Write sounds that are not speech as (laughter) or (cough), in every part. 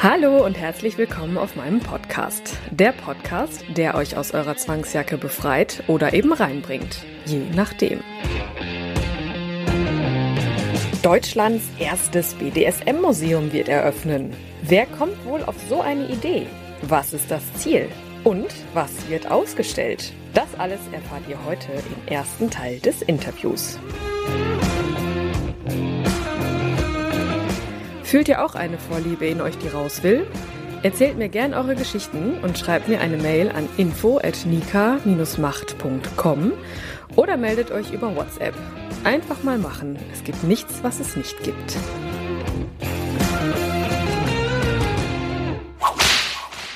Hallo und herzlich willkommen auf meinem Podcast. Der Podcast, der euch aus eurer Zwangsjacke befreit oder eben reinbringt, je nachdem. Deutschlands erstes BDSM-Museum wird eröffnen. Wer kommt wohl auf so eine Idee? Was ist das Ziel? Und was wird ausgestellt? Das alles erfahrt ihr heute im ersten Teil des Interviews. Fühlt ihr auch eine Vorliebe in euch, die raus will? Erzählt mir gern eure Geschichten und schreibt mir eine Mail an info@nika-macht.com oder meldet euch über WhatsApp. Einfach mal machen. Es gibt nichts, was es nicht gibt.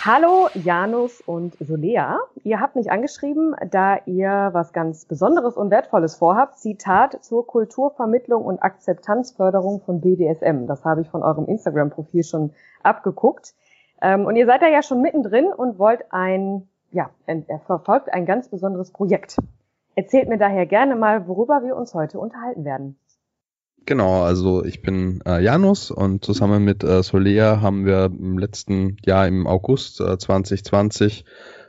Hallo Janus und Solea. Ihr habt mich angeschrieben, da ihr was ganz Besonderes und Wertvolles vorhabt. Zitat zur Kulturvermittlung und Akzeptanzförderung von BDSM. Das habe ich von eurem Instagram-Profil schon abgeguckt. Ähm, und ihr seid da ja schon mittendrin und wollt ein, ja, er verfolgt ein ganz besonderes Projekt. Erzählt mir daher gerne mal, worüber wir uns heute unterhalten werden. Genau, also ich bin äh, Janus und zusammen mit äh, Solea haben wir im letzten Jahr im August äh, 2020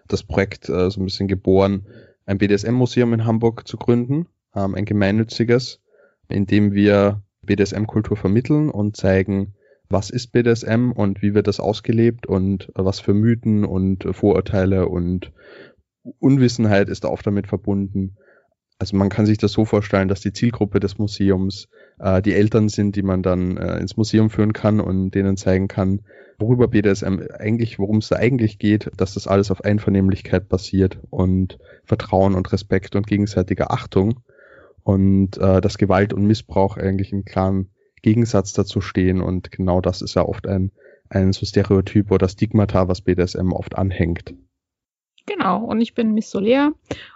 das Projekt äh, so ein bisschen geboren, ein BDSM-Museum in Hamburg zu gründen, ähm, ein gemeinnütziges, in dem wir BDSM-Kultur vermitteln und zeigen, was ist BDSM und wie wird das ausgelebt und äh, was für Mythen und Vorurteile und Unwissenheit ist oft damit verbunden also man kann sich das so vorstellen, dass die Zielgruppe des Museums äh, die Eltern sind, die man dann äh, ins Museum führen kann und denen zeigen kann, worüber BDSM eigentlich, worum es da eigentlich geht, dass das alles auf Einvernehmlichkeit basiert und Vertrauen und Respekt und gegenseitiger Achtung und äh, dass Gewalt und Missbrauch eigentlich im klaren Gegensatz dazu stehen und genau das ist ja oft ein, ein so Stereotyp oder Stigmata, was BDSM oft anhängt. Genau, und ich bin Miss Soler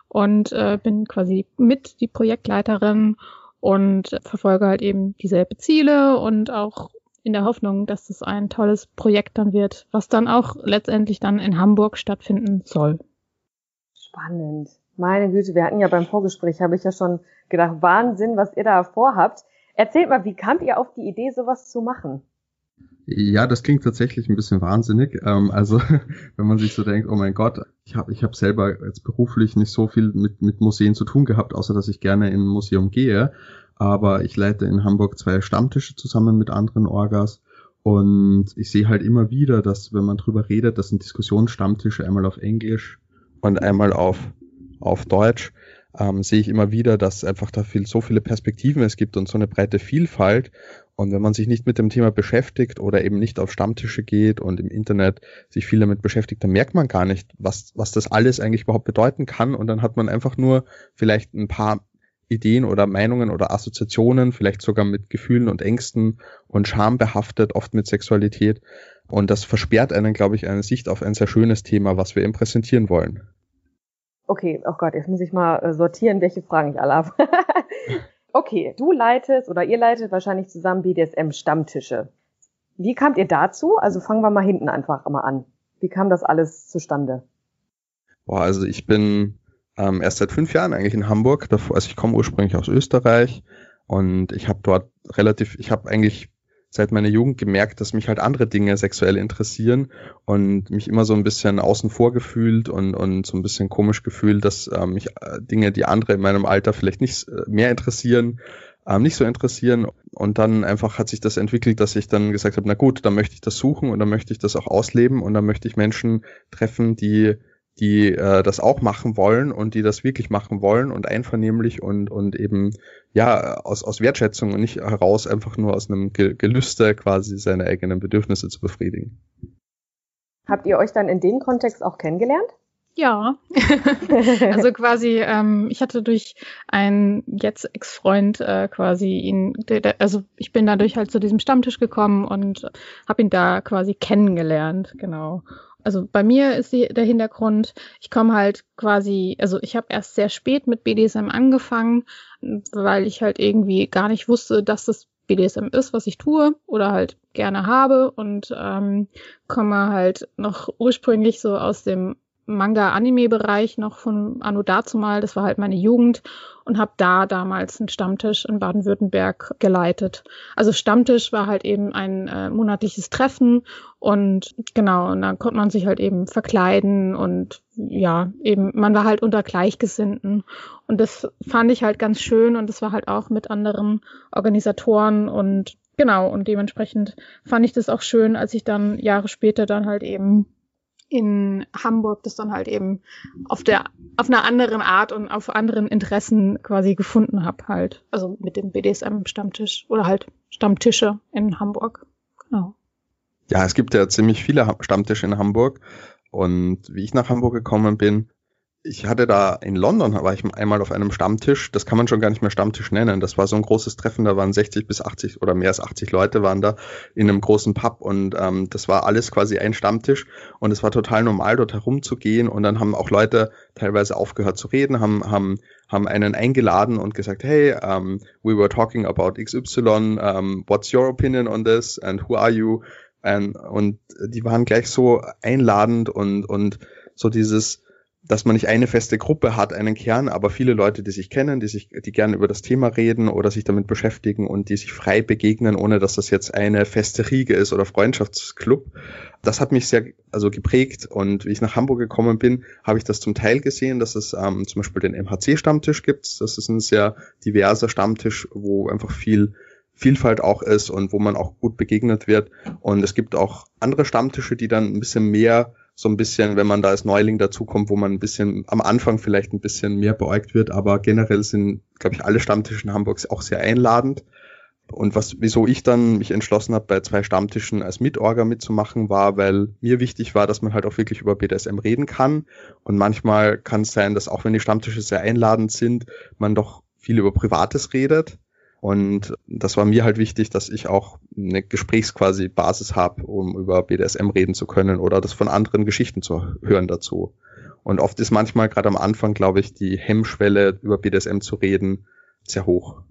und äh, bin quasi mit die Projektleiterin und verfolge halt eben dieselbe Ziele und auch in der Hoffnung, dass es ein tolles Projekt dann wird, was dann auch letztendlich dann in Hamburg stattfinden soll. Spannend. Meine Güte, wir hatten ja beim Vorgespräch, habe ich ja schon gedacht, Wahnsinn, was ihr da vorhabt. Erzählt mal, wie kamt ihr auf die Idee, sowas zu machen? Ja, das klingt tatsächlich ein bisschen wahnsinnig. Ähm, also (laughs) wenn man sich so denkt, oh mein Gott, ich habe ich hab selber jetzt beruflich nicht so viel mit, mit Museen zu tun gehabt, außer dass ich gerne in ein Museum gehe. Aber ich leite in Hamburg zwei Stammtische zusammen mit anderen Orgas. Und ich sehe halt immer wieder, dass wenn man drüber redet, das sind Diskussionsstammtische einmal auf Englisch und einmal auf, auf Deutsch, ähm, sehe ich immer wieder, dass einfach da viel, so viele Perspektiven es gibt und so eine breite Vielfalt. Und wenn man sich nicht mit dem Thema beschäftigt oder eben nicht auf Stammtische geht und im Internet sich viel damit beschäftigt, dann merkt man gar nicht, was, was das alles eigentlich überhaupt bedeuten kann. Und dann hat man einfach nur vielleicht ein paar Ideen oder Meinungen oder Assoziationen, vielleicht sogar mit Gefühlen und Ängsten und Scham behaftet, oft mit Sexualität. Und das versperrt einen, glaube ich, eine Sicht auf ein sehr schönes Thema, was wir eben präsentieren wollen. Okay, oh Gott, jetzt muss ich mal äh, sortieren, welche Fragen ich alle habe. (laughs) okay, du leitest oder ihr leitet wahrscheinlich zusammen BDSM-Stammtische. Wie kamt ihr dazu? Also fangen wir mal hinten einfach mal an. Wie kam das alles zustande? Boah, also ich bin ähm, erst seit fünf Jahren eigentlich in Hamburg. Davor, also ich komme ursprünglich aus Österreich und ich habe dort relativ, ich habe eigentlich seit meiner Jugend gemerkt, dass mich halt andere Dinge sexuell interessieren und mich immer so ein bisschen außen vor gefühlt und, und so ein bisschen komisch gefühlt, dass äh, mich Dinge, die andere in meinem Alter vielleicht nicht äh, mehr interessieren, äh, nicht so interessieren. Und dann einfach hat sich das entwickelt, dass ich dann gesagt habe, na gut, dann möchte ich das suchen und dann möchte ich das auch ausleben und dann möchte ich Menschen treffen, die die äh, das auch machen wollen und die das wirklich machen wollen und einvernehmlich und und eben ja aus aus Wertschätzung und nicht heraus einfach nur aus einem Gelüste quasi seine eigenen Bedürfnisse zu befriedigen. Habt ihr euch dann in dem Kontext auch kennengelernt? Ja, (laughs) also quasi, ähm, ich hatte durch einen jetzt Ex-Freund äh, quasi ihn, der, der, also ich bin dadurch halt zu diesem Stammtisch gekommen und habe ihn da quasi kennengelernt, genau. Also bei mir ist die, der Hintergrund, ich komme halt quasi, also ich habe erst sehr spät mit BDSM angefangen, weil ich halt irgendwie gar nicht wusste, dass das BDSM ist, was ich tue oder halt gerne habe und ähm, komme halt noch ursprünglich so aus dem Manga-Anime-Bereich noch von Anno dazumal. Das war halt meine Jugend und habe da damals einen Stammtisch in Baden-Württemberg geleitet. Also Stammtisch war halt eben ein äh, monatliches Treffen und genau, und dann konnte man sich halt eben verkleiden und ja, eben, man war halt unter Gleichgesinnten. Und das fand ich halt ganz schön und das war halt auch mit anderen Organisatoren und genau, und dementsprechend fand ich das auch schön, als ich dann Jahre später dann halt eben in Hamburg das dann halt eben auf der auf einer anderen Art und auf anderen Interessen quasi gefunden habe halt. Also mit dem BDSM Stammtisch oder halt Stammtische in Hamburg. Genau. Ja es gibt ja ziemlich viele Stammtische in Hamburg. Und wie ich nach Hamburg gekommen bin ich hatte da in London, war ich einmal auf einem Stammtisch, das kann man schon gar nicht mehr Stammtisch nennen. Das war so ein großes Treffen, da waren 60 bis 80 oder mehr als 80 Leute waren da in einem großen Pub und ähm, das war alles quasi ein Stammtisch und es war total normal, dort herumzugehen und dann haben auch Leute teilweise aufgehört zu reden, haben, haben, haben einen eingeladen und gesagt, hey, um, we were talking about XY, um, what's your opinion on this and who are you? And, und die waren gleich so einladend und, und so dieses, dass man nicht eine feste Gruppe hat, einen Kern, aber viele Leute, die sich kennen, die sich, die gerne über das Thema reden oder sich damit beschäftigen und die sich frei begegnen, ohne dass das jetzt eine feste Riege ist oder Freundschaftsclub. Das hat mich sehr, also geprägt und wie ich nach Hamburg gekommen bin, habe ich das zum Teil gesehen, dass es ähm, zum Beispiel den MHC-Stammtisch gibt. Das ist ein sehr diverser Stammtisch, wo einfach viel Vielfalt auch ist und wo man auch gut begegnet wird. Und es gibt auch andere Stammtische, die dann ein bisschen mehr so ein bisschen, wenn man da als Neuling dazukommt, wo man ein bisschen am Anfang vielleicht ein bisschen mehr beäugt wird, aber generell sind, glaube ich, alle Stammtische in Hamburg auch sehr einladend. Und was, wieso ich dann mich entschlossen habe, bei zwei Stammtischen als Mitorga mitzumachen, war, weil mir wichtig war, dass man halt auch wirklich über BDSM reden kann. Und manchmal kann es sein, dass auch wenn die Stammtische sehr einladend sind, man doch viel über Privates redet. Und das war mir halt wichtig, dass ich auch eine Gesprächsquasi Basis habe, um über BDSM reden zu können oder das von anderen Geschichten zu hören dazu. Und oft ist manchmal gerade am Anfang, glaube ich, die Hemmschwelle über BDSM zu reden sehr hoch.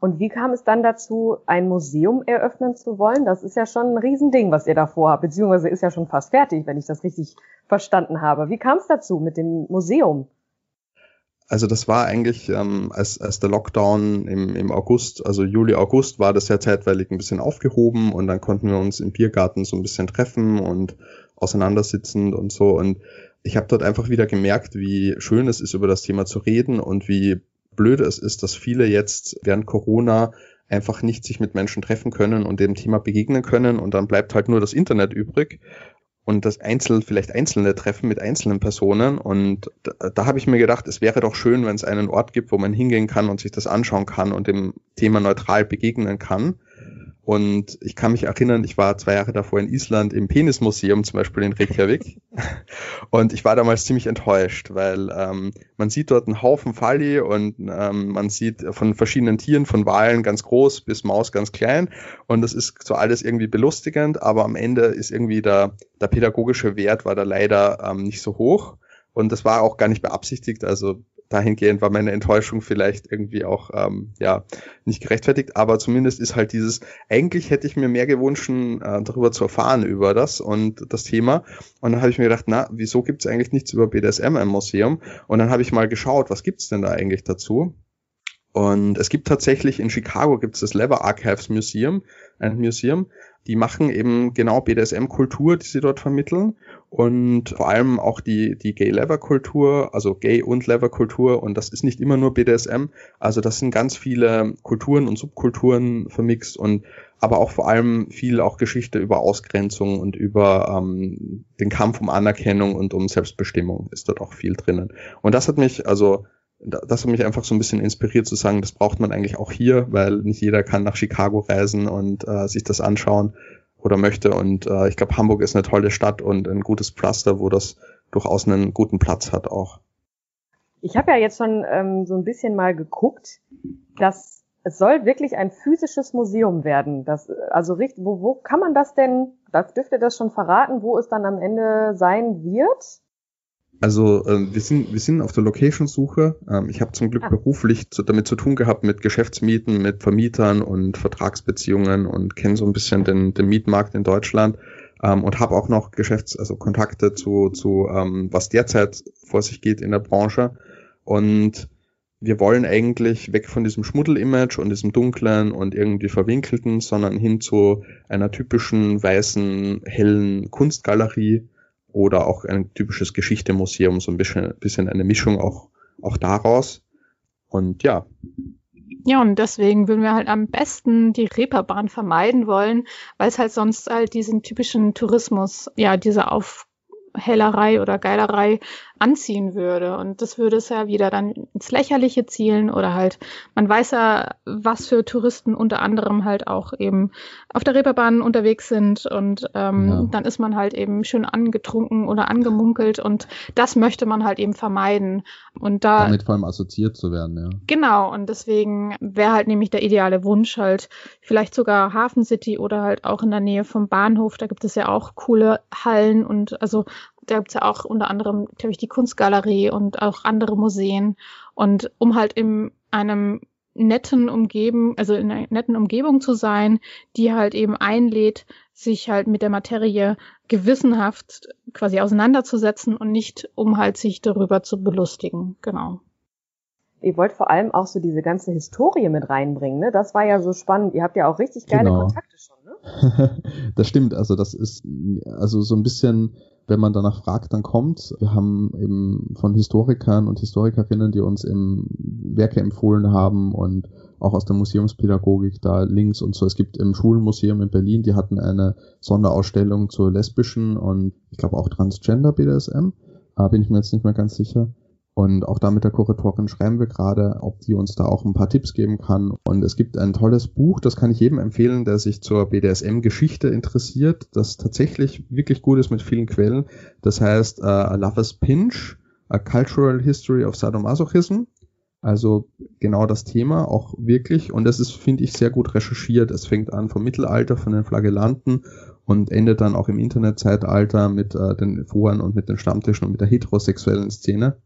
Und wie kam es dann dazu, ein Museum eröffnen zu wollen? Das ist ja schon ein Riesending, was ihr da vorhabt, beziehungsweise ist ja schon fast fertig, wenn ich das richtig verstanden habe. Wie kam es dazu mit dem Museum? Also das war eigentlich, ähm, als, als der Lockdown im, im August, also Juli, August, war das ja zeitweilig ein bisschen aufgehoben und dann konnten wir uns im Biergarten so ein bisschen treffen und auseinandersitzen und so. Und ich habe dort einfach wieder gemerkt, wie schön es ist, über das Thema zu reden und wie blöd es ist, dass viele jetzt während Corona einfach nicht sich mit Menschen treffen können und dem Thema begegnen können und dann bleibt halt nur das Internet übrig und das Einzel, vielleicht einzelne Treffen mit einzelnen Personen. Und da, da habe ich mir gedacht, es wäre doch schön, wenn es einen Ort gibt, wo man hingehen kann und sich das anschauen kann und dem Thema neutral begegnen kann. Und ich kann mich erinnern, ich war zwei Jahre davor in Island im Penismuseum, zum Beispiel in Reykjavik. (laughs) Und ich war damals ziemlich enttäuscht, weil ähm, man sieht dort einen Haufen Falli und ähm, man sieht von verschiedenen Tieren, von Walen ganz groß bis Maus ganz klein. Und das ist so alles irgendwie belustigend, aber am Ende ist irgendwie der, der pädagogische Wert war da leider ähm, nicht so hoch. Und das war auch gar nicht beabsichtigt. Also dahingehend war meine Enttäuschung vielleicht irgendwie auch ähm, ja nicht gerechtfertigt, aber zumindest ist halt dieses, eigentlich hätte ich mir mehr gewünscht, äh, darüber zu erfahren über das und das Thema. Und dann habe ich mir gedacht, na, wieso gibt es eigentlich nichts über BDSM im Museum? Und dann habe ich mal geschaut, was gibt's denn da eigentlich dazu? Und es gibt tatsächlich in Chicago gibt's das Lever Archives Museum, ein Museum, die machen eben genau BDSM-Kultur, die sie dort vermitteln und vor allem auch die, die Gay-Lever-Kultur, also Gay- und Lever-Kultur. Und das ist nicht immer nur BDSM, also das sind ganz viele Kulturen und Subkulturen vermixt und aber auch vor allem viel auch Geschichte über Ausgrenzung und über ähm, den Kampf um Anerkennung und um Selbstbestimmung ist dort auch viel drinnen. Und das hat mich also das hat mich einfach so ein bisschen inspiriert zu sagen, das braucht man eigentlich auch hier, weil nicht jeder kann nach Chicago reisen und äh, sich das anschauen oder möchte. Und äh, ich glaube, Hamburg ist eine tolle Stadt und ein gutes Pflaster, wo das durchaus einen guten Platz hat auch. Ich habe ja jetzt schon ähm, so ein bisschen mal geguckt, dass es soll wirklich ein physisches Museum werden. Das, also wo, wo kann man das denn, da dürft ihr das schon verraten, wo es dann am Ende sein wird? Also äh, wir sind wir sind auf der Location-Suche. Ähm, ich habe zum Glück ah. beruflich zu, damit zu tun gehabt mit Geschäftsmieten, mit Vermietern und Vertragsbeziehungen und kenne so ein bisschen den, den Mietmarkt in Deutschland ähm, und habe auch noch Geschäfts also Kontakte zu zu ähm, was derzeit vor sich geht in der Branche und wir wollen eigentlich weg von diesem Schmuddel-Image und diesem dunklen und irgendwie verwinkelten, sondern hin zu einer typischen weißen, hellen Kunstgalerie oder auch ein typisches Geschichtemuseum, so ein bisschen, bisschen eine Mischung auch, auch daraus. Und ja. Ja, und deswegen würden wir halt am besten die Reeperbahn vermeiden wollen, weil es halt sonst halt diesen typischen Tourismus, ja, diese Aufhellerei oder Geilerei anziehen würde. Und das würde es ja wieder dann ins Lächerliche zielen oder halt, man weiß ja, was für Touristen unter anderem halt auch eben auf der Reeperbahn unterwegs sind und ähm, ja. dann ist man halt eben schön angetrunken oder angemunkelt und das möchte man halt eben vermeiden. Und da. Damit vor allem assoziiert zu werden, ja. Genau, und deswegen wäre halt nämlich der ideale Wunsch halt vielleicht sogar Hafen City oder halt auch in der Nähe vom Bahnhof, da gibt es ja auch coole Hallen und also da gibt's ja auch unter anderem, glaube ich, die Kunstgalerie und auch andere Museen. Und um halt in einem netten Umgeben, also in einer netten Umgebung zu sein, die halt eben einlädt, sich halt mit der Materie gewissenhaft quasi auseinanderzusetzen und nicht um halt sich darüber zu belustigen. Genau. Ihr wollt vor allem auch so diese ganze Historie mit reinbringen, ne? Das war ja so spannend. Ihr habt ja auch richtig geile genau. Kontakte schon, ne? (laughs) das stimmt. Also das ist also so ein bisschen wenn man danach fragt, dann kommt. Wir haben eben von Historikern und Historikerinnen, die uns im Werke empfohlen haben und auch aus der Museumspädagogik da Links und so. Es gibt im Schulenmuseum in Berlin, die hatten eine Sonderausstellung zur lesbischen und ich glaube auch Transgender BDSM. Da bin ich mir jetzt nicht mehr ganz sicher. Und auch da mit der Kuratorin schreiben wir gerade, ob die uns da auch ein paar Tipps geben kann. Und es gibt ein tolles Buch, das kann ich jedem empfehlen, der sich zur BDSM-Geschichte interessiert, das tatsächlich wirklich gut ist mit vielen Quellen. Das heißt uh, A Lover's Pinch, A Cultural History of Sadomasochism. Also genau das Thema auch wirklich. Und das ist, finde ich, sehr gut recherchiert. Es fängt an vom Mittelalter, von den Flagellanten und endet dann auch im Internetzeitalter mit äh, den Foren und mit den Stammtischen und mit der heterosexuellen Szene.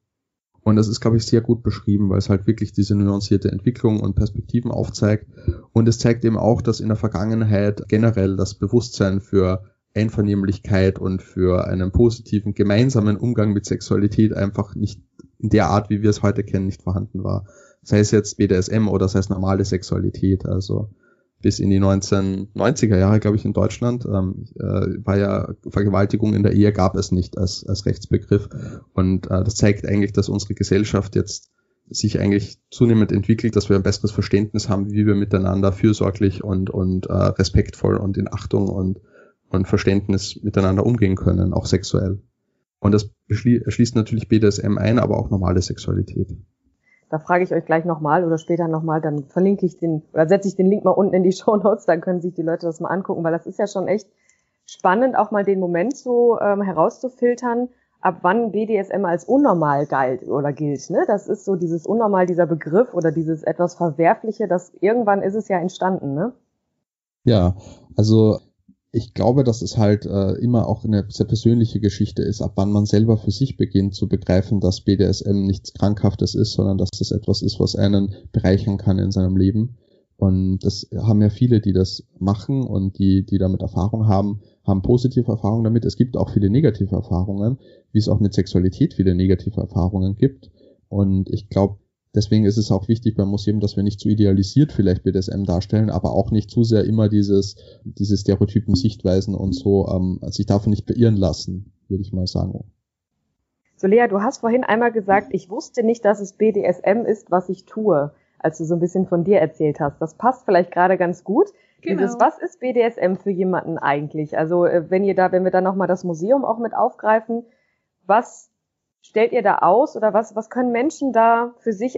Und das ist, glaube ich, sehr gut beschrieben, weil es halt wirklich diese nuancierte Entwicklung und Perspektiven aufzeigt. Und es zeigt eben auch, dass in der Vergangenheit generell das Bewusstsein für Einvernehmlichkeit und für einen positiven gemeinsamen Umgang mit Sexualität einfach nicht in der Art, wie wir es heute kennen, nicht vorhanden war. Sei es jetzt BDSM oder sei es normale Sexualität. Also bis in die 1990er Jahre, glaube ich, in Deutschland, ähm, äh, war ja Vergewaltigung in der Ehe gab es nicht als, als Rechtsbegriff. Und äh, das zeigt eigentlich, dass unsere Gesellschaft jetzt sich eigentlich zunehmend entwickelt, dass wir ein besseres Verständnis haben, wie wir miteinander fürsorglich und, und äh, respektvoll und in Achtung und, und Verständnis miteinander umgehen können, auch sexuell. Und das schließt natürlich BDSM ein, aber auch normale Sexualität. Da frage ich euch gleich nochmal oder später nochmal, dann verlinke ich den, oder setze ich den Link mal unten in die (laughs) Show Notes, dann können sich die Leute das mal angucken, weil das ist ja schon echt spannend, auch mal den Moment so ähm, herauszufiltern, ab wann BDSM als unnormal galt oder gilt. Ne? Das ist so dieses unnormal, dieser Begriff oder dieses etwas Verwerfliche, das irgendwann ist es ja entstanden, ne? Ja, also ich glaube, dass es halt äh, immer auch eine sehr persönliche Geschichte ist, ab wann man selber für sich beginnt zu begreifen, dass BDSM nichts Krankhaftes ist, sondern dass das etwas ist, was einen bereichern kann in seinem Leben. Und das haben ja viele, die das machen und die, die damit Erfahrung haben, haben positive Erfahrungen damit. Es gibt auch viele negative Erfahrungen, wie es auch mit Sexualität viele negative Erfahrungen gibt. Und ich glaube, Deswegen ist es auch wichtig beim Museum, dass wir nicht zu idealisiert vielleicht BDSM darstellen, aber auch nicht zu sehr immer dieses, diese Stereotypen Sichtweisen und so, ähm, sich davon nicht beirren lassen, würde ich mal sagen. So Lea, du hast vorhin einmal gesagt, ich wusste nicht, dass es BDSM ist, was ich tue, als du so ein bisschen von dir erzählt hast. Das passt vielleicht gerade ganz gut. Genau. Dieses, was ist BDSM für jemanden eigentlich? Also äh, wenn ihr da, wenn wir da nochmal das Museum auch mit aufgreifen, was stellt ihr da aus oder was, was können Menschen da für sich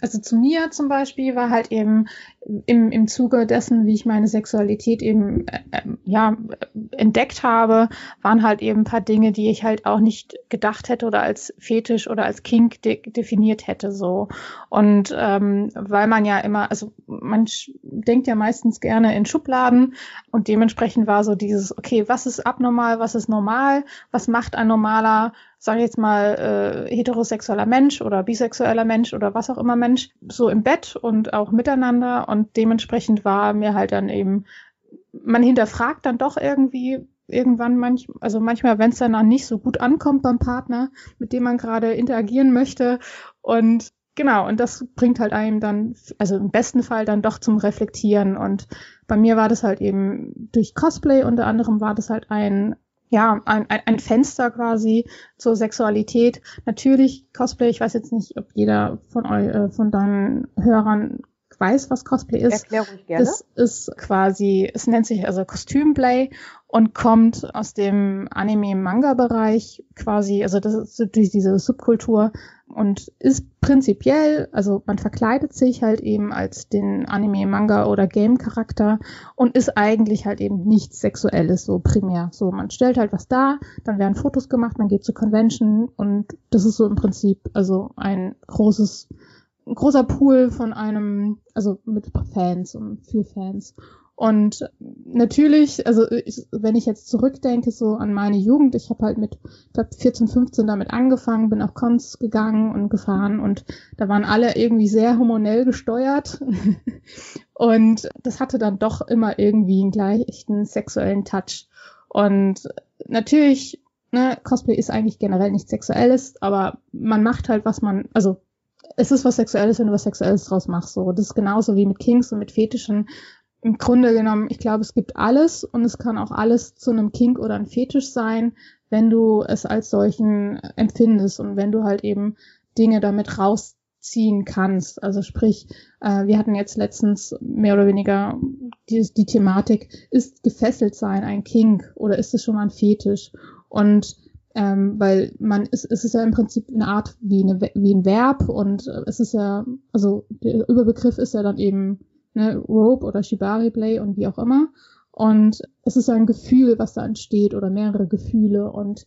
Also zu mir zum Beispiel war halt eben im, im Zuge dessen, wie ich meine Sexualität eben äh, ähm, ja entdeckt habe, waren halt eben ein paar Dinge, die ich halt auch nicht gedacht hätte oder als Fetisch oder als Kink de definiert hätte so. Und ähm, weil man ja immer, also man denkt ja meistens gerne in Schubladen und dementsprechend war so dieses, okay, was ist abnormal, was ist normal, was macht ein normaler sage ich jetzt mal, äh, heterosexueller Mensch oder bisexueller Mensch oder was auch immer Mensch, so im Bett und auch miteinander. Und dementsprechend war mir halt dann eben, man hinterfragt dann doch irgendwie irgendwann manch, also manchmal, wenn es dann auch nicht so gut ankommt beim Partner, mit dem man gerade interagieren möchte. Und genau, und das bringt halt einem dann, also im besten Fall dann doch zum Reflektieren. Und bei mir war das halt eben durch Cosplay unter anderem war das halt ein ja, ein, ein Fenster quasi zur Sexualität. Natürlich Cosplay, ich weiß jetzt nicht, ob jeder von euch, äh, von deinen Hörern weiß, was Cosplay ist. Erklär ruhig gerne. Das ist quasi, es nennt sich also Kostümplay und kommt aus dem Anime-Manga-Bereich quasi, also das ist diese Subkultur und ist prinzipiell, also man verkleidet sich halt eben als den Anime, Manga oder Game Charakter und ist eigentlich halt eben nichts Sexuelles so primär. So, man stellt halt was dar, dann werden Fotos gemacht, man geht zur Convention und das ist so im Prinzip also ein großes, ein großer Pool von einem, also mit Fans und für Fans. Und natürlich, also ich, wenn ich jetzt zurückdenke so an meine Jugend, ich habe halt mit glaub, 14, 15 damit angefangen, bin auf Cons gegangen und gefahren und da waren alle irgendwie sehr hormonell gesteuert (laughs) und das hatte dann doch immer irgendwie einen gleichen sexuellen Touch. Und natürlich, ne, Cosplay ist eigentlich generell nichts Sexuelles, aber man macht halt, was man, also es ist was Sexuelles, wenn du was Sexuelles draus machst. So, das ist genauso wie mit Kings und mit Fetischen im Grunde genommen, ich glaube, es gibt alles und es kann auch alles zu einem Kink oder einem Fetisch sein, wenn du es als solchen empfindest und wenn du halt eben Dinge damit rausziehen kannst. Also sprich, äh, wir hatten jetzt letztens mehr oder weniger die, die Thematik, ist gefesselt sein ein Kink oder ist es schon mal ein Fetisch? Und ähm, weil man es, es ist ja im Prinzip eine Art wie, eine, wie ein Verb und es ist ja, also der Überbegriff ist ja dann eben ne, Rope oder Shibari Play und wie auch immer. Und es ist ein Gefühl, was da entsteht oder mehrere Gefühle. Und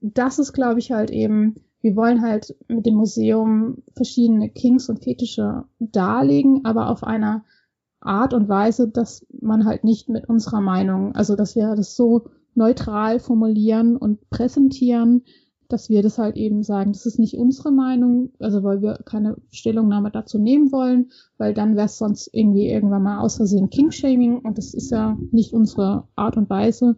das ist, glaube ich, halt eben, wir wollen halt mit dem Museum verschiedene Kings und Fetische darlegen, aber auf einer Art und Weise, dass man halt nicht mit unserer Meinung, also dass wir das so neutral formulieren und präsentieren, dass wir das halt eben sagen, das ist nicht unsere Meinung, also weil wir keine Stellungnahme dazu nehmen wollen, weil dann wäre es sonst irgendwie irgendwann mal aus Versehen King-Shaming und das ist ja nicht unsere Art und Weise.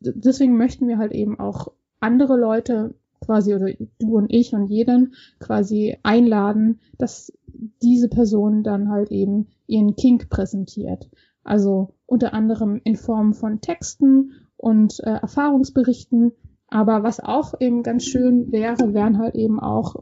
Deswegen möchten wir halt eben auch andere Leute quasi oder du und ich und jeden quasi einladen, dass diese Person dann halt eben ihren Kink präsentiert. Also unter anderem in Form von Texten und äh, Erfahrungsberichten, aber was auch eben ganz schön wäre, wären halt eben auch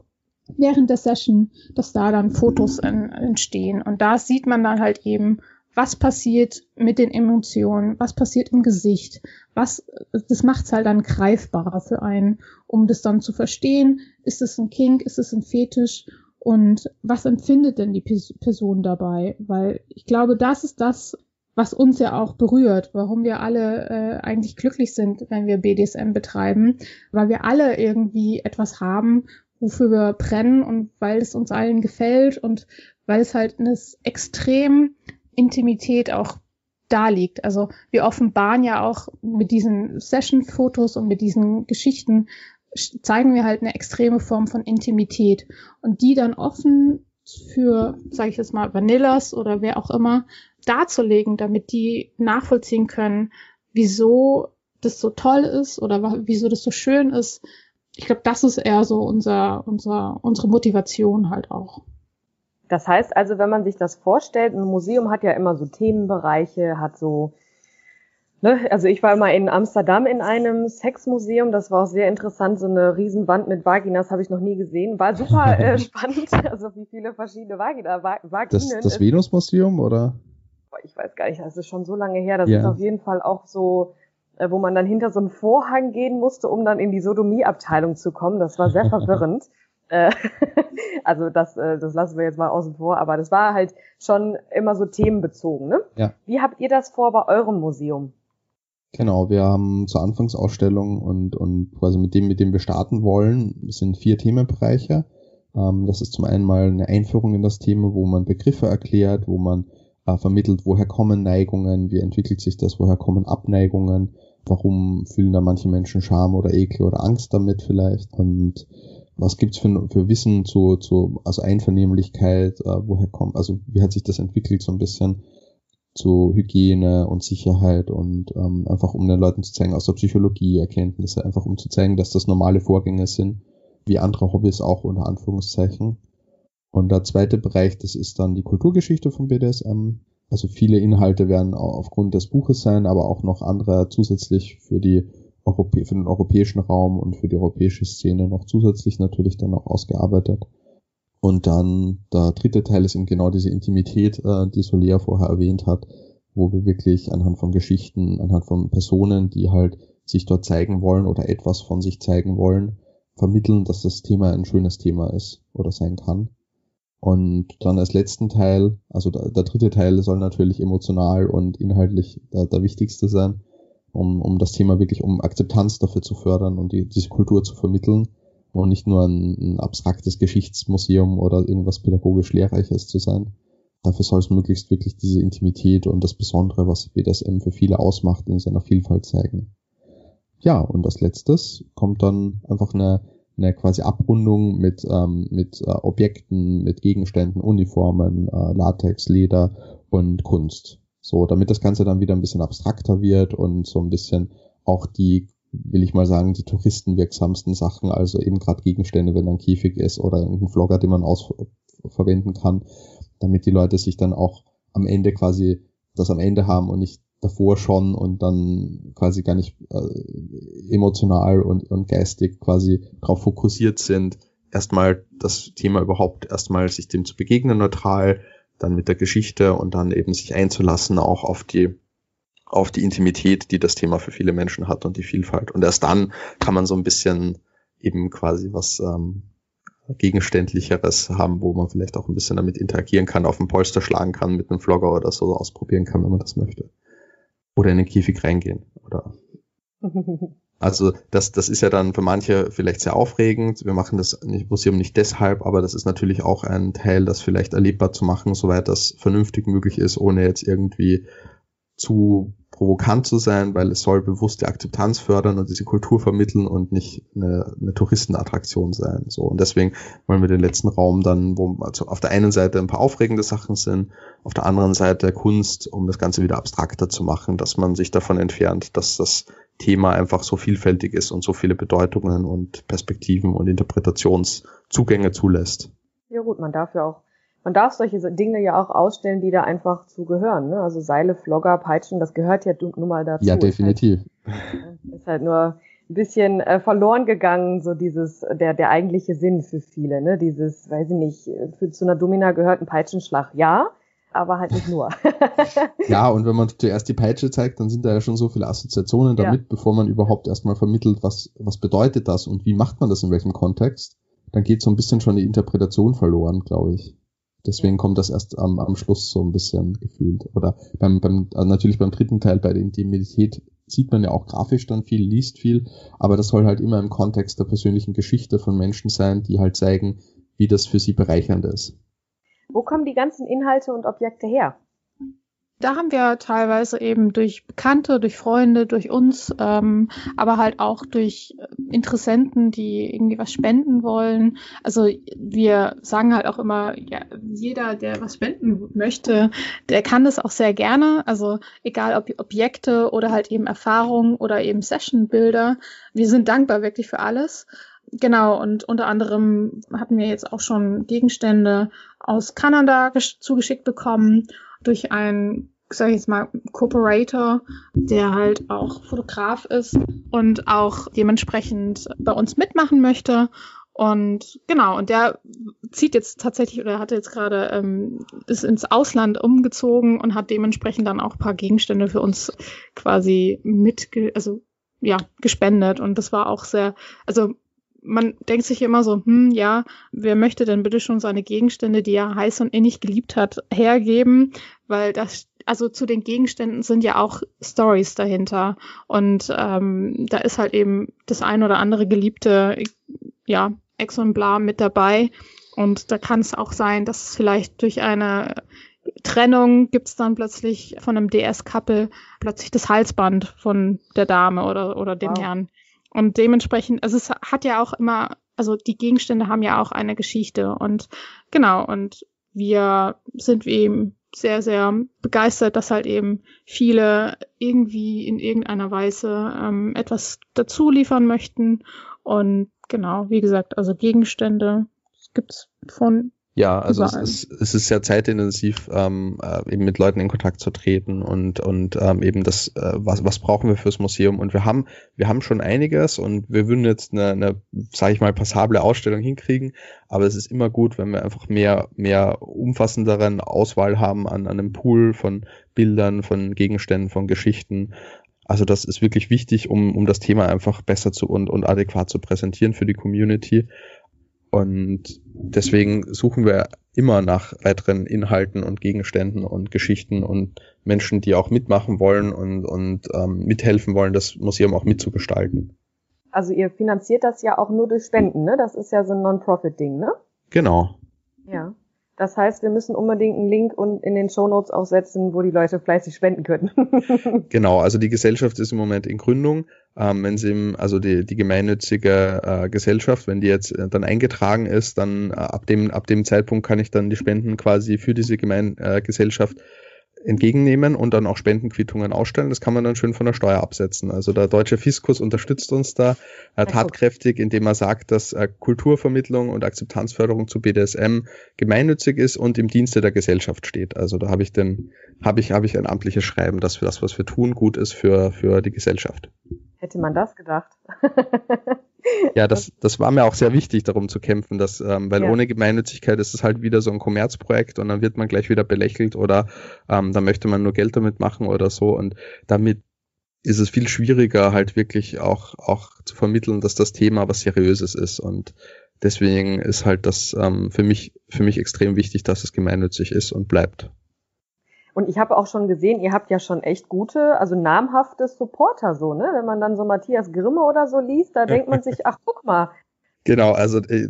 während der Session, dass da dann Fotos entstehen. Und da sieht man dann halt eben, was passiert mit den Emotionen, was passiert im Gesicht, was, das macht's halt dann greifbarer für einen, um das dann zu verstehen. Ist es ein Kink, ist es ein Fetisch und was empfindet denn die Person dabei? Weil ich glaube, das ist das, was uns ja auch berührt, warum wir alle äh, eigentlich glücklich sind, wenn wir BDSM betreiben, weil wir alle irgendwie etwas haben, wofür wir brennen und weil es uns allen gefällt und weil es halt eine extrem Intimität auch da liegt. Also wir offenbaren ja auch mit diesen Session-Fotos und mit diesen Geschichten zeigen wir halt eine extreme Form von Intimität und die dann offen für, sage ich jetzt mal, Vanillas oder wer auch immer darzulegen, damit die nachvollziehen können, wieso das so toll ist oder wieso das so schön ist. Ich glaube, das ist eher so unser, unser, unsere Motivation halt auch. Das heißt also, wenn man sich das vorstellt, ein Museum hat ja immer so Themenbereiche, hat so, ne, also ich war mal in Amsterdam in einem Sexmuseum, das war auch sehr interessant, so eine Riesenwand mit Vaginas habe ich noch nie gesehen, war super äh, (laughs) spannend, (laughs) also wie viele verschiedene Vagina, Vaginen. Das, das Venusmuseum oder? Ich weiß gar nicht, das ist schon so lange her, das ja. ist auf jeden Fall auch so, äh, wo man dann hinter so einen Vorhang gehen musste, um dann in die Sodomieabteilung zu kommen, das war sehr (laughs) verwirrend. Äh, (laughs) also das, äh, das lassen wir jetzt mal außen vor, aber das war halt schon immer so themenbezogen. Ne? Ja. Wie habt ihr das vor bei eurem Museum? Genau, wir haben zur Anfangsausstellung und, und quasi mit dem, mit dem wir starten wollen, sind vier Themenbereiche. Ähm, das ist zum einen mal eine Einführung in das Thema, wo man Begriffe erklärt, wo man äh, vermittelt, woher kommen Neigungen, wie entwickelt sich das, woher kommen Abneigungen, warum fühlen da manche Menschen Scham oder Ekel oder Angst damit vielleicht und was gibt's für, für Wissen zu, zu also Einvernehmlichkeit, äh, woher kommt, also wie hat sich das entwickelt so ein bisschen zu Hygiene und Sicherheit und ähm, einfach um den Leuten zu zeigen, aus der Psychologie Erkenntnisse, einfach um zu zeigen, dass das normale Vorgänge sind, wie andere Hobbys auch unter Anführungszeichen. Und der zweite Bereich, das ist dann die Kulturgeschichte von BDSM. Also viele Inhalte werden aufgrund des Buches sein, aber auch noch andere zusätzlich für die Europä für den europäischen Raum und für die europäische Szene noch zusätzlich natürlich dann auch ausgearbeitet. Und dann der dritte Teil ist eben genau diese Intimität, äh, die Solia vorher erwähnt hat, wo wir wirklich anhand von Geschichten, anhand von Personen, die halt sich dort zeigen wollen oder etwas von sich zeigen wollen, vermitteln, dass das Thema ein schönes Thema ist oder sein kann. Und dann als letzten Teil, also der, der dritte Teil soll natürlich emotional und inhaltlich der, der wichtigste sein um, um das Thema wirklich, um Akzeptanz dafür zu fördern und die, diese Kultur zu vermitteln und nicht nur ein, ein abstraktes Geschichtsmuseum oder irgendwas pädagogisch Lehrreiches zu sein. Dafür soll es möglichst wirklich diese Intimität und das Besondere, was BDSM für viele ausmacht, in seiner Vielfalt zeigen. Ja, und als letztes kommt dann einfach eine, eine quasi Abrundung mit, ähm, mit äh, Objekten, mit Gegenständen, Uniformen, äh, Latex, Leder und Kunst. So, damit das Ganze dann wieder ein bisschen abstrakter wird und so ein bisschen auch die, will ich mal sagen, die touristenwirksamsten Sachen, also eben gerade Gegenstände, wenn ein Käfig ist oder irgendein Vlogger, den man ausverwenden kann, damit die Leute sich dann auch am Ende quasi das am Ende haben und nicht davor schon und dann quasi gar nicht äh, emotional und, und geistig quasi darauf fokussiert sind, erstmal das Thema überhaupt erstmal sich dem zu begegnen, neutral, dann mit der Geschichte und dann eben sich einzulassen auch auf die auf die Intimität, die das Thema für viele Menschen hat und die Vielfalt. Und erst dann kann man so ein bisschen eben quasi was ähm, gegenständlicheres haben, wo man vielleicht auch ein bisschen damit interagieren kann, auf den Polster schlagen kann, mit einem Vlogger oder so ausprobieren kann, wenn man das möchte. Oder in den Käfig reingehen. Oder (laughs) Also das, das ist ja dann für manche vielleicht sehr aufregend. Wir machen das Museum nicht deshalb, aber das ist natürlich auch ein Teil, das vielleicht erlebbar zu machen, soweit das vernünftig möglich ist, ohne jetzt irgendwie zu provokant zu sein, weil es soll bewusst die Akzeptanz fördern und diese Kultur vermitteln und nicht eine, eine Touristenattraktion sein. So und deswegen wollen wir den letzten Raum dann, wo also auf der einen Seite ein paar aufregende Sachen sind, auf der anderen Seite Kunst, um das Ganze wieder abstrakter zu machen, dass man sich davon entfernt, dass das Thema einfach so vielfältig ist und so viele Bedeutungen und Perspektiven und Interpretationszugänge zulässt. Ja gut, man darf ja auch man darf solche Dinge ja auch ausstellen, die da einfach zugehören. Ne? Also Seile, Flogger, Peitschen, das gehört ja nun mal dazu. Ja, definitiv. Ist halt, ist halt nur ein bisschen äh, verloren gegangen, so dieses, der, der eigentliche Sinn für viele, ne? Dieses, weiß ich nicht, für zu einer Domina gehört ein Peitschenschlag, ja, aber halt nicht nur. (laughs) (laughs) ja, und wenn man zuerst die Peitsche zeigt, dann sind da ja schon so viele Assoziationen damit, ja. bevor man überhaupt erstmal vermittelt, was, was bedeutet das und wie macht man das in welchem Kontext. Dann geht so ein bisschen schon die Interpretation verloren, glaube ich. Deswegen kommt das erst am, am Schluss so ein bisschen gefühlt. Oder beim, beim, also natürlich beim dritten Teil bei der Intimität sieht man ja auch grafisch dann viel, liest viel, aber das soll halt immer im Kontext der persönlichen Geschichte von Menschen sein, die halt zeigen, wie das für sie bereichernd ist. Wo kommen die ganzen Inhalte und Objekte her? Da haben wir teilweise eben durch Bekannte, durch Freunde, durch uns, ähm, aber halt auch durch äh, Interessenten, die irgendwie was spenden wollen. Also wir sagen halt auch immer, ja, jeder, der was spenden möchte, der kann das auch sehr gerne. Also egal ob Objekte oder halt eben Erfahrungen oder eben Sessionbilder. Wir sind dankbar wirklich für alles. genau, und unter anderem hatten wir jetzt auch schon Gegenstände aus Kanada zugeschickt bekommen durch einen sage ich jetzt mal, Cooperator, der halt auch Fotograf ist und auch dementsprechend bei uns mitmachen möchte. Und genau, und der zieht jetzt tatsächlich oder hat jetzt gerade ähm, ist ins Ausland umgezogen und hat dementsprechend dann auch paar Gegenstände für uns quasi mit, also ja, gespendet. Und das war auch sehr, also man denkt sich immer so, hm, ja, wer möchte denn bitte schon seine Gegenstände, die er heiß und innig geliebt hat, hergeben? Weil das also zu den Gegenständen sind ja auch Stories dahinter. Und ähm, da ist halt eben das ein oder andere geliebte, ja, Exemplar mit dabei. Und da kann es auch sein, dass vielleicht durch eine Trennung gibt es dann plötzlich von einem DS-Couple plötzlich das Halsband von der Dame oder, oder dem wow. Herrn. Und dementsprechend, also es hat ja auch immer, also die Gegenstände haben ja auch eine Geschichte. Und genau, und wir sind eben sehr, sehr begeistert, dass halt eben viele irgendwie in irgendeiner Weise ähm, etwas dazu liefern möchten. Und genau, wie gesagt, also Gegenstände gibt's von ja, also es ist, es ist sehr zeitintensiv, ähm, äh, eben mit Leuten in Kontakt zu treten und, und ähm, eben das, äh, was, was brauchen wir fürs Museum. Und wir haben, wir haben schon einiges und wir würden jetzt eine, eine sage ich mal, passable Ausstellung hinkriegen, aber es ist immer gut, wenn wir einfach mehr, mehr umfassenderen Auswahl haben an, an einem Pool von Bildern, von Gegenständen, von Geschichten. Also das ist wirklich wichtig, um, um das Thema einfach besser zu und, und adäquat zu präsentieren für die Community. Und deswegen suchen wir immer nach weiteren Inhalten und Gegenständen und Geschichten und Menschen, die auch mitmachen wollen und, und ähm, mithelfen wollen, das Museum auch mitzugestalten. Also ihr finanziert das ja auch nur durch Spenden, ne? Das ist ja so ein Non-Profit-Ding, ne? Genau. Ja. Das heißt, wir müssen unbedingt einen Link in den Shownotes aufsetzen, wo die Leute fleißig spenden können. (laughs) genau, also die Gesellschaft ist im Moment in Gründung. Ähm, wenn sie im, also die, die gemeinnützige äh, Gesellschaft, wenn die jetzt äh, dann eingetragen ist, dann äh, ab dem ab dem Zeitpunkt kann ich dann die Spenden quasi für diese Gemeingesellschaft äh, entgegennehmen und dann auch Spendenquittungen ausstellen. Das kann man dann schön von der Steuer absetzen. Also der deutsche Fiskus unterstützt uns da äh, tatkräftig, indem er sagt, dass äh, Kulturvermittlung und Akzeptanzförderung zu BDSM gemeinnützig ist und im Dienste der Gesellschaft steht. Also da habe ich den, habe ich, habe ich ein amtliches Schreiben, dass für das, was wir tun, gut ist für, für die Gesellschaft. Hätte man das gedacht? (laughs) ja, das, das war mir auch sehr wichtig, darum zu kämpfen, dass, ähm, weil ja. ohne Gemeinnützigkeit ist es halt wieder so ein Kommerzprojekt und dann wird man gleich wieder belächelt oder ähm, dann möchte man nur Geld damit machen oder so und damit ist es viel schwieriger, halt wirklich auch, auch zu vermitteln, dass das Thema was Seriöses ist und deswegen ist halt das ähm, für mich, für mich extrem wichtig, dass es gemeinnützig ist und bleibt. Und ich habe auch schon gesehen, ihr habt ja schon echt gute, also namhafte Supporter so, ne? Wenn man dann so Matthias Grimme oder so liest, da denkt man sich, (laughs) ach guck mal. Genau, also äh,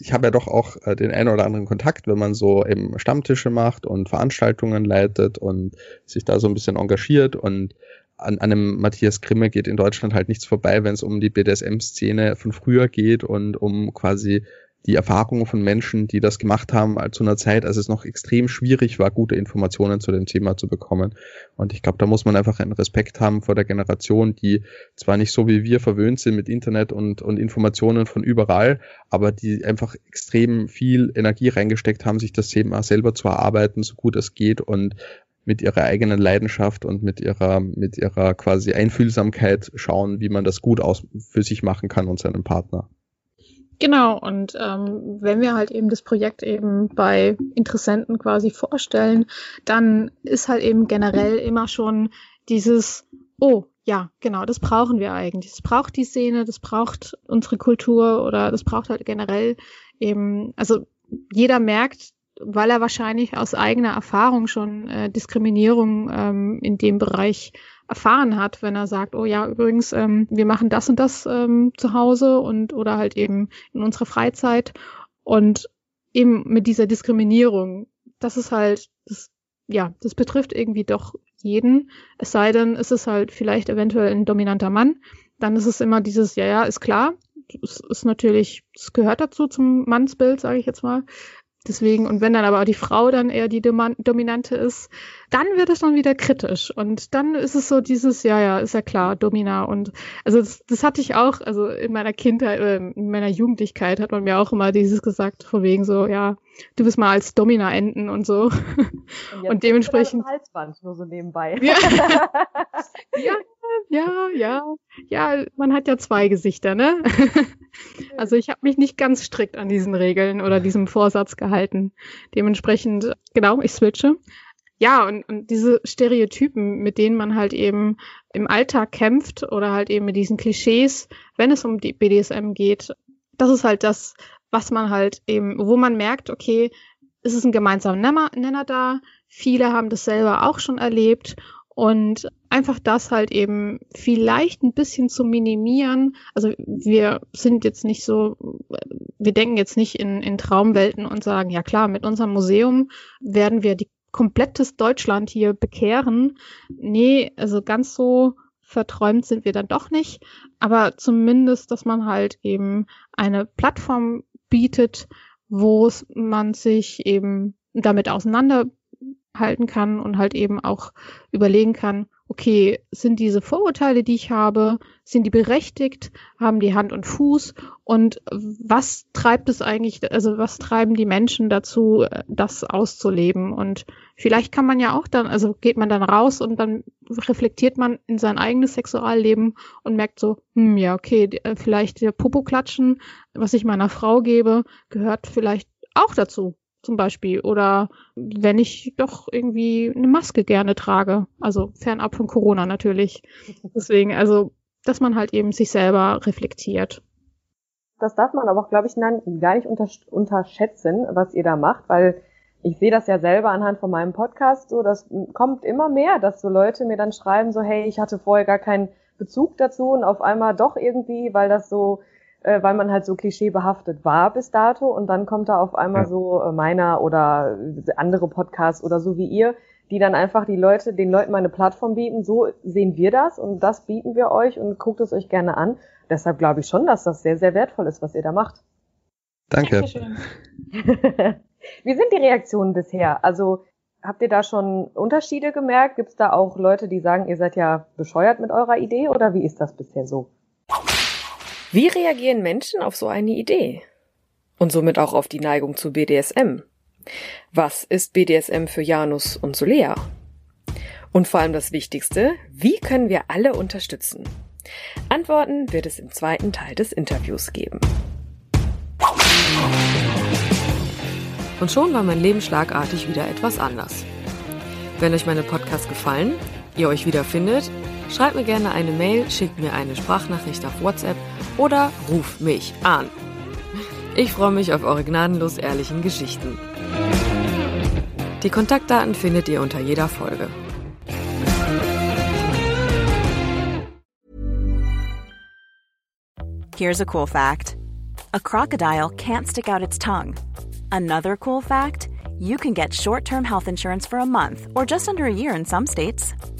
ich habe ja doch auch äh, den einen oder anderen Kontakt, wenn man so eben Stammtische macht und Veranstaltungen leitet und sich da so ein bisschen engagiert und an, an einem Matthias Grimme geht in Deutschland halt nichts vorbei, wenn es um die BDSM-Szene von früher geht und um quasi die Erfahrungen von Menschen, die das gemacht haben, zu einer Zeit, als es noch extrem schwierig war, gute Informationen zu dem Thema zu bekommen. Und ich glaube, da muss man einfach einen Respekt haben vor der Generation, die zwar nicht so wie wir verwöhnt sind mit Internet und, und Informationen von überall, aber die einfach extrem viel Energie reingesteckt haben, sich das Thema selber zu erarbeiten, so gut es geht und mit ihrer eigenen Leidenschaft und mit ihrer, mit ihrer quasi Einfühlsamkeit schauen, wie man das gut aus für sich machen kann und seinen Partner. Genau, und ähm, wenn wir halt eben das Projekt eben bei Interessenten quasi vorstellen, dann ist halt eben generell immer schon dieses, oh, ja, genau, das brauchen wir eigentlich. Das braucht die Szene, das braucht unsere Kultur oder das braucht halt generell eben, also jeder merkt, weil er wahrscheinlich aus eigener Erfahrung schon äh, Diskriminierung ähm, in dem Bereich erfahren hat, wenn er sagt, oh ja, übrigens, ähm, wir machen das und das ähm, zu Hause und oder halt eben in unserer Freizeit. Und eben mit dieser Diskriminierung, das ist halt, das, ja, das betrifft irgendwie doch jeden, es sei denn, es ist halt vielleicht eventuell ein dominanter Mann, dann ist es immer dieses, ja, ja, ist klar, es ist natürlich, es gehört dazu zum Mannsbild, sage ich jetzt mal, Deswegen, und wenn dann aber die Frau dann eher die Dominante ist, dann wird es dann wieder kritisch. Und dann ist es so dieses, ja, ja, ist ja klar, Domina. Und also das, das hatte ich auch, also in meiner Kindheit, äh, in meiner Jugendlichkeit hat man mir auch immer dieses gesagt, von wegen so, ja, du bist mal als Domina enden und so. Und, und dementsprechend. Halsband, nur so nebenbei. Ja. (laughs) ja, ja, ja, ja, man hat ja zwei Gesichter, ne? (laughs) Also ich habe mich nicht ganz strikt an diesen Regeln oder diesem Vorsatz gehalten. Dementsprechend, genau, ich switche. Ja, und, und diese Stereotypen, mit denen man halt eben im Alltag kämpft oder halt eben mit diesen Klischees, wenn es um die BDSM geht, das ist halt das, was man halt eben, wo man merkt, okay, es ist ein gemeinsamer Nenner da, viele haben das selber auch schon erlebt und einfach das halt eben vielleicht ein bisschen zu minimieren. Also wir sind jetzt nicht so, wir denken jetzt nicht in, in Traumwelten und sagen, ja klar, mit unserem Museum werden wir die komplettes Deutschland hier bekehren. Nee, also ganz so verträumt sind wir dann doch nicht. Aber zumindest, dass man halt eben eine Plattform bietet, wo man sich eben damit auseinander halten kann und halt eben auch überlegen kann, okay, sind diese Vorurteile, die ich habe, sind die berechtigt, haben die Hand und Fuß? Und was treibt es eigentlich, also was treiben die Menschen dazu, das auszuleben? Und vielleicht kann man ja auch dann, also geht man dann raus und dann reflektiert man in sein eigenes Sexualleben und merkt so, hm, ja, okay, vielleicht der Popo klatschen, was ich meiner Frau gebe, gehört vielleicht auch dazu zum Beispiel. Oder wenn ich doch irgendwie eine Maske gerne trage. Also fernab von Corona natürlich. Deswegen, also, dass man halt eben sich selber reflektiert. Das darf man aber auch, glaube ich, gar nicht unterschätzen, was ihr da macht, weil ich sehe das ja selber anhand von meinem Podcast so, das kommt immer mehr, dass so Leute mir dann schreiben, so, hey, ich hatte vorher gar keinen Bezug dazu und auf einmal doch irgendwie, weil das so äh, weil man halt so klischeebehaftet war bis dato und dann kommt da auf einmal ja. so äh, meiner oder andere Podcasts oder so wie ihr, die dann einfach die Leute, den Leuten mal eine Plattform bieten, so sehen wir das und das bieten wir euch und guckt es euch gerne an. Deshalb glaube ich schon, dass das sehr, sehr wertvoll ist, was ihr da macht. Danke. (laughs) wie sind die Reaktionen bisher? Also habt ihr da schon Unterschiede gemerkt? Gibt es da auch Leute, die sagen, ihr seid ja bescheuert mit eurer Idee oder wie ist das bisher so? Wie reagieren Menschen auf so eine Idee? Und somit auch auf die Neigung zu BDSM? Was ist BDSM für Janus und Solea? Und vor allem das Wichtigste, wie können wir alle unterstützen? Antworten wird es im zweiten Teil des Interviews geben. Und schon war mein Leben schlagartig wieder etwas anders. Wenn euch meine Podcasts gefallen, ihr euch wiederfindet, schreibt mir gerne eine Mail, schickt mir eine Sprachnachricht auf WhatsApp oder ruf mich an. Ich freue mich auf eure gnadenlos ehrlichen Geschichten. Die Kontaktdaten findet ihr unter jeder Folge. Here's a cool fact. A crocodile can't stick out its tongue. Another cool fact, you can get short-term health insurance for a month or just under a year in some states.